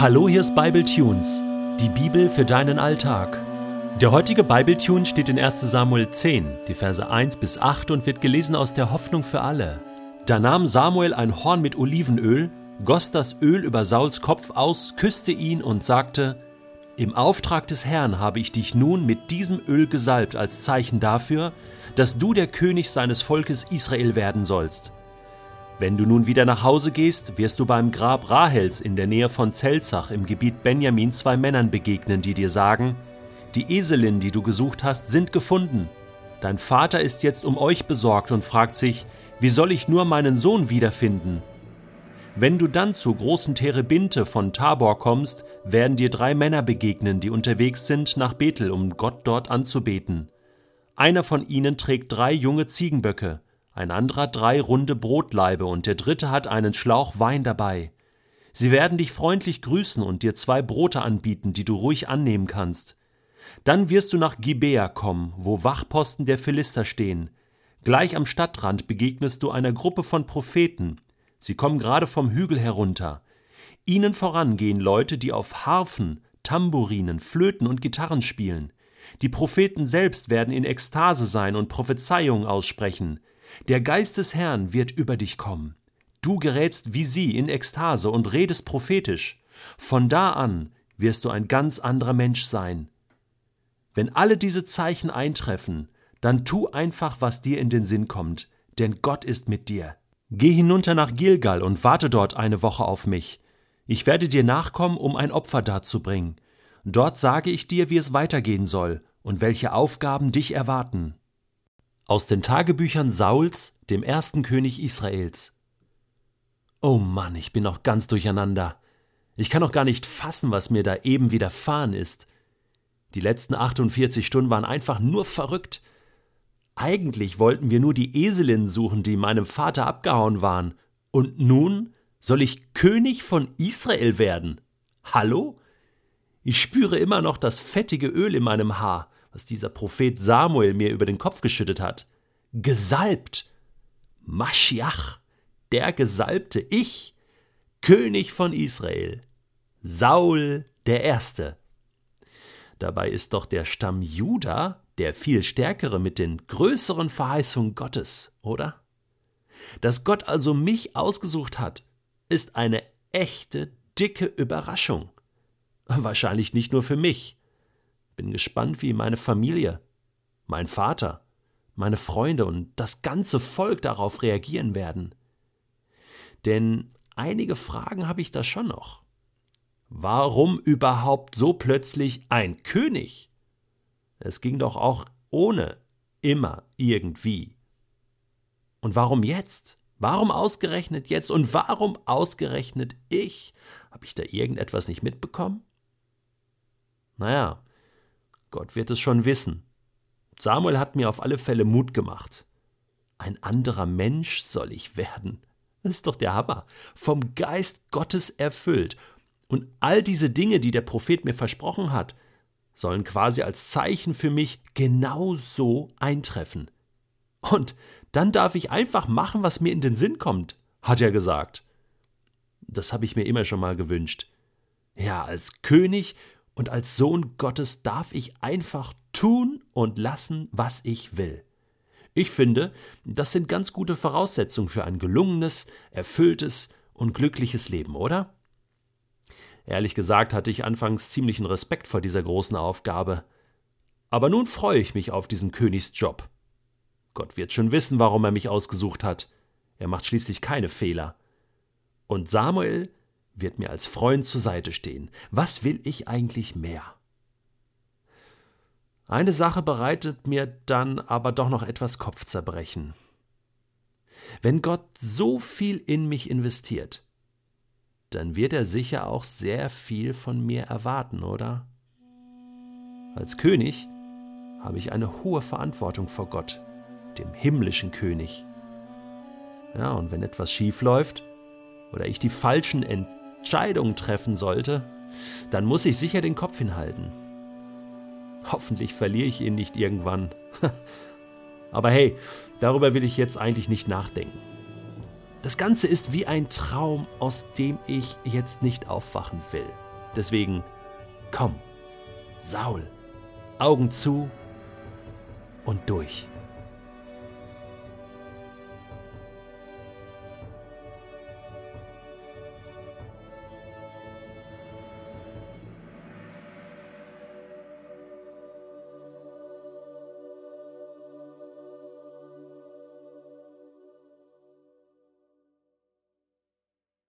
Hallo, hier ist Bible Tunes, die Bibel für deinen Alltag. Der heutige Bible Tune steht in 1. Samuel 10, die Verse 1 bis 8 und wird gelesen aus der Hoffnung für alle. Da nahm Samuel ein Horn mit Olivenöl, goss das Öl über Sauls Kopf aus, küsste ihn und sagte: Im Auftrag des Herrn habe ich dich nun mit diesem Öl gesalbt als Zeichen dafür, dass du der König seines Volkes Israel werden sollst. Wenn du nun wieder nach Hause gehst, wirst du beim Grab Rahels in der Nähe von Zelzach im Gebiet Benjamin zwei Männern begegnen, die dir sagen, die Eselin, die du gesucht hast, sind gefunden. Dein Vater ist jetzt um euch besorgt und fragt sich, wie soll ich nur meinen Sohn wiederfinden? Wenn du dann zur großen Terebinte von Tabor kommst, werden dir drei Männer begegnen, die unterwegs sind nach Bethel, um Gott dort anzubeten. Einer von ihnen trägt drei junge Ziegenböcke, ein anderer drei runde Brotlaibe und der dritte hat einen Schlauch Wein dabei. Sie werden dich freundlich grüßen und dir zwei Brote anbieten, die du ruhig annehmen kannst. Dann wirst du nach Gibea kommen, wo Wachposten der Philister stehen. Gleich am Stadtrand begegnest du einer Gruppe von Propheten. Sie kommen gerade vom Hügel herunter. Ihnen voran gehen Leute, die auf Harfen, Tamburinen, Flöten und Gitarren spielen. Die Propheten selbst werden in Ekstase sein und Prophezeiungen aussprechen. Der Geist des Herrn wird über dich kommen. Du gerätst wie sie in Ekstase und redest prophetisch. Von da an wirst du ein ganz anderer Mensch sein. Wenn alle diese Zeichen eintreffen, dann tu einfach, was dir in den Sinn kommt, denn Gott ist mit dir. Geh hinunter nach Gilgal und warte dort eine Woche auf mich. Ich werde dir nachkommen, um ein Opfer darzubringen. Dort sage ich dir, wie es weitergehen soll und welche Aufgaben dich erwarten. Aus den Tagebüchern Sauls, dem ersten König Israels. Oh Mann, ich bin noch ganz durcheinander. Ich kann noch gar nicht fassen, was mir da eben widerfahren ist. Die letzten 48 Stunden waren einfach nur verrückt. Eigentlich wollten wir nur die Eselinnen suchen, die meinem Vater abgehauen waren. Und nun soll ich König von Israel werden. Hallo? Ich spüre immer noch das fettige Öl in meinem Haar was dieser Prophet Samuel mir über den Kopf geschüttet hat. Gesalbt. Maschiach, der Gesalbte, ich, König von Israel, Saul der Erste. Dabei ist doch der Stamm Juda der viel stärkere mit den größeren Verheißungen Gottes, oder? Dass Gott also mich ausgesucht hat, ist eine echte, dicke Überraschung. Wahrscheinlich nicht nur für mich. Bin gespannt, wie meine Familie, mein Vater, meine Freunde und das ganze Volk darauf reagieren werden. Denn einige Fragen habe ich da schon noch. Warum überhaupt so plötzlich ein König? Es ging doch auch ohne immer irgendwie. Und warum jetzt? Warum ausgerechnet jetzt? Und warum ausgerechnet ich? Habe ich da irgendetwas nicht mitbekommen? Naja, Gott wird es schon wissen. Samuel hat mir auf alle Fälle Mut gemacht. Ein anderer Mensch soll ich werden. Das ist doch der Hammer. Vom Geist Gottes erfüllt. Und all diese Dinge, die der Prophet mir versprochen hat, sollen quasi als Zeichen für mich genau so eintreffen. Und dann darf ich einfach machen, was mir in den Sinn kommt, hat er gesagt. Das habe ich mir immer schon mal gewünscht. Ja, als König und als Sohn Gottes darf ich einfach tun und lassen, was ich will. Ich finde, das sind ganz gute Voraussetzungen für ein gelungenes, erfülltes und glückliches Leben, oder? Ehrlich gesagt hatte ich anfangs ziemlichen Respekt vor dieser großen Aufgabe. Aber nun freue ich mich auf diesen Königsjob. Gott wird schon wissen, warum er mich ausgesucht hat. Er macht schließlich keine Fehler. Und Samuel wird mir als Freund zur Seite stehen. Was will ich eigentlich mehr? Eine Sache bereitet mir dann aber doch noch etwas Kopfzerbrechen. Wenn Gott so viel in mich investiert, dann wird er sicher auch sehr viel von mir erwarten, oder? Als König habe ich eine hohe Verantwortung vor Gott, dem himmlischen König. Ja, und wenn etwas schief läuft oder ich die falschen Entscheidungen Entscheidung treffen sollte, dann muss ich sicher den Kopf hinhalten. Hoffentlich verliere ich ihn nicht irgendwann. Aber hey, darüber will ich jetzt eigentlich nicht nachdenken. Das Ganze ist wie ein Traum, aus dem ich jetzt nicht aufwachen will. Deswegen, komm, Saul, Augen zu und durch.